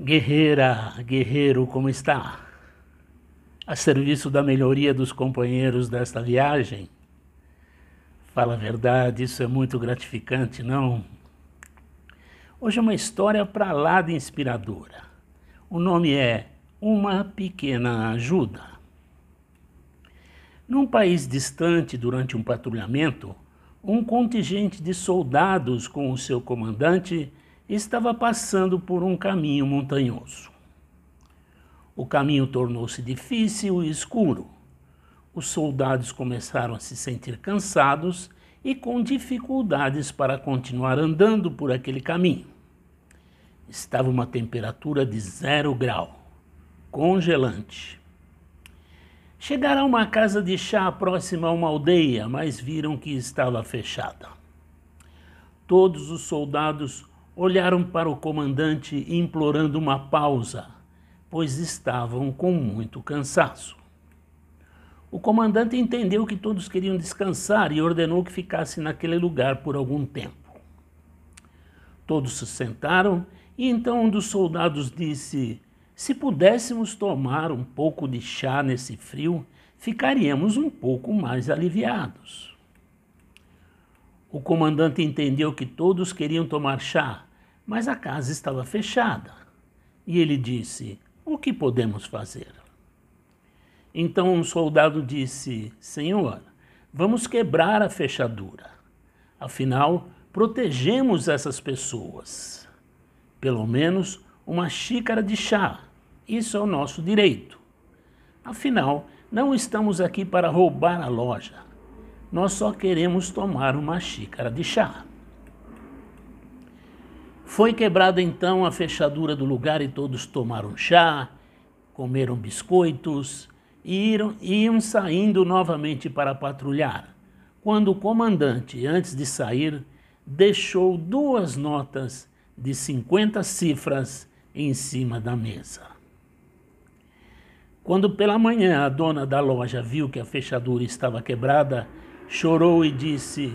Guerreira, guerreiro, como está? A serviço da melhoria dos companheiros desta viagem? Fala a verdade, isso é muito gratificante, não? Hoje é uma história para lá de inspiradora. O nome é Uma Pequena Ajuda. Num país distante, durante um patrulhamento, um contingente de soldados com o seu comandante estava passando por um caminho montanhoso. O caminho tornou-se difícil e escuro. Os soldados começaram a se sentir cansados e com dificuldades para continuar andando por aquele caminho. Estava uma temperatura de zero grau, congelante. Chegaram a uma casa de chá próxima a uma aldeia, mas viram que estava fechada. Todos os soldados olharam para o comandante implorando uma pausa, pois estavam com muito cansaço. O comandante entendeu que todos queriam descansar e ordenou que ficasse naquele lugar por algum tempo. Todos se sentaram e então um dos soldados disse: Se pudéssemos tomar um pouco de chá nesse frio, ficaríamos um pouco mais aliviados. O comandante entendeu que todos queriam tomar chá, mas a casa estava fechada. E ele disse: O que podemos fazer? Então um soldado disse: Senhor, vamos quebrar a fechadura. Afinal, protegemos essas pessoas. Pelo menos uma xícara de chá. Isso é o nosso direito. Afinal, não estamos aqui para roubar a loja. Nós só queremos tomar uma xícara de chá. Foi quebrada então a fechadura do lugar e todos tomaram chá, comeram biscoitos e iam, iam saindo novamente para patrulhar, quando o comandante, antes de sair, deixou duas notas de 50 cifras em cima da mesa. Quando pela manhã a dona da loja viu que a fechadura estava quebrada, chorou e disse: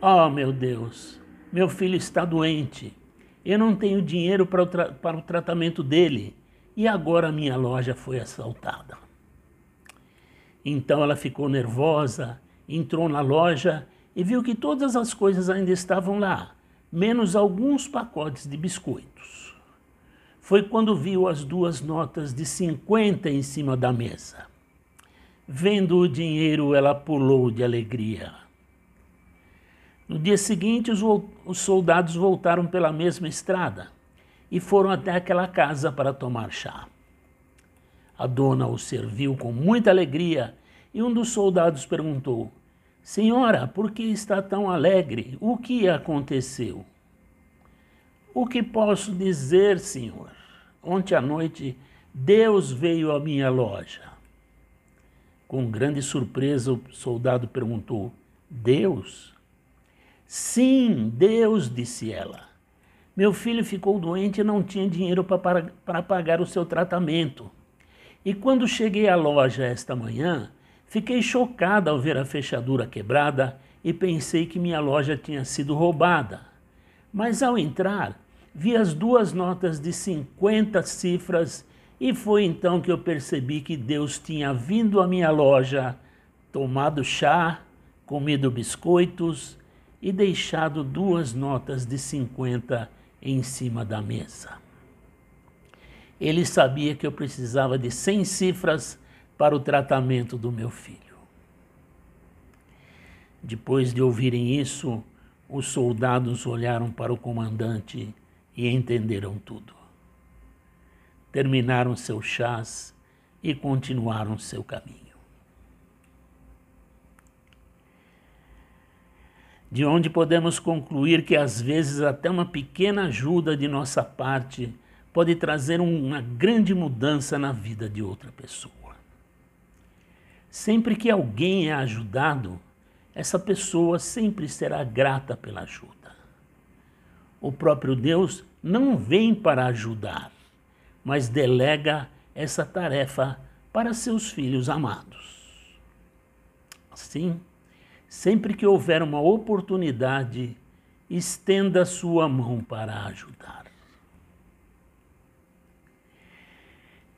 Oh, meu Deus, meu filho está doente. Eu não tenho dinheiro para o, para o tratamento dele e agora minha loja foi assaltada. Então ela ficou nervosa, entrou na loja e viu que todas as coisas ainda estavam lá, menos alguns pacotes de biscoitos. Foi quando viu as duas notas de 50 em cima da mesa. Vendo o dinheiro, ela pulou de alegria. No dia seguinte, os, os soldados voltaram pela mesma estrada e foram até aquela casa para tomar chá. A dona os serviu com muita alegria e um dos soldados perguntou: Senhora, por que está tão alegre? O que aconteceu? O que posso dizer, senhor? Ontem à noite, Deus veio à minha loja. Com grande surpresa, o soldado perguntou: Deus? Sim, Deus, disse ela. Meu filho ficou doente e não tinha dinheiro para, pagar o seu tratamento. E quando cheguei à loja esta manhã, fiquei chocada ao ver a fechadura quebrada e pensei que minha loja tinha sido roubada. Mas ao entrar, vi as duas notas de 50 cifras e foi então que eu percebi que Deus tinha vindo à minha loja, tomado chá, comido biscoitos e deixado duas notas de 50 em cima da mesa. Ele sabia que eu precisava de 100 cifras para o tratamento do meu filho. Depois de ouvirem isso, os soldados olharam para o comandante e entenderam tudo. Terminaram seus chás e continuaram seu caminho. de onde podemos concluir que às vezes até uma pequena ajuda de nossa parte pode trazer uma grande mudança na vida de outra pessoa. Sempre que alguém é ajudado, essa pessoa sempre será grata pela ajuda. O próprio Deus não vem para ajudar, mas delega essa tarefa para seus filhos amados. Assim, Sempre que houver uma oportunidade, estenda sua mão para ajudar.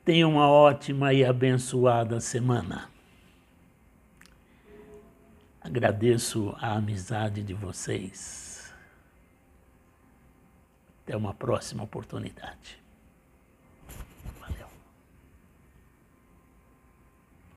Tenha uma ótima e abençoada semana. Agradeço a amizade de vocês. Até uma próxima oportunidade.